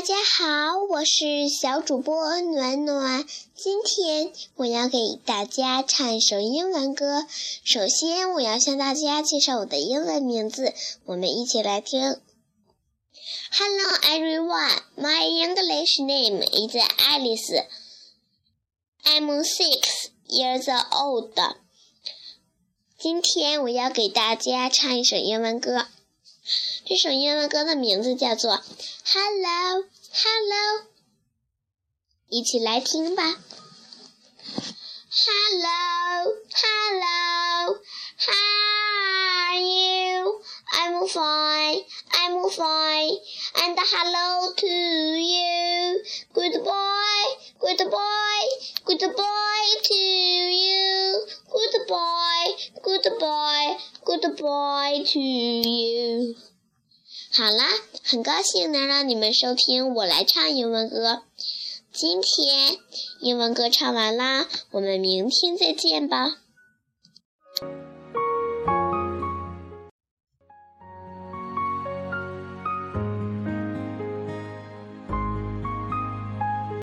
大家好，我是小主播暖暖。今天我要给大家唱一首英文歌。首先，我要向大家介绍我的英文名字，我们一起来听。Hello everyone, my English name is Alice. I'm six years old. 今天我要给大家唱一首英文歌。这首英文歌的名字叫做《Hello Hello》，一起来听吧。Hello Hello How are you? I'm fine I'm fine and hello to you. Good boy. Good boy. Good boy too Goodbye Goodbye to you. 好啦，很高兴能让你们收听我来唱英文歌。今天英文歌唱完啦，我们明天再见吧。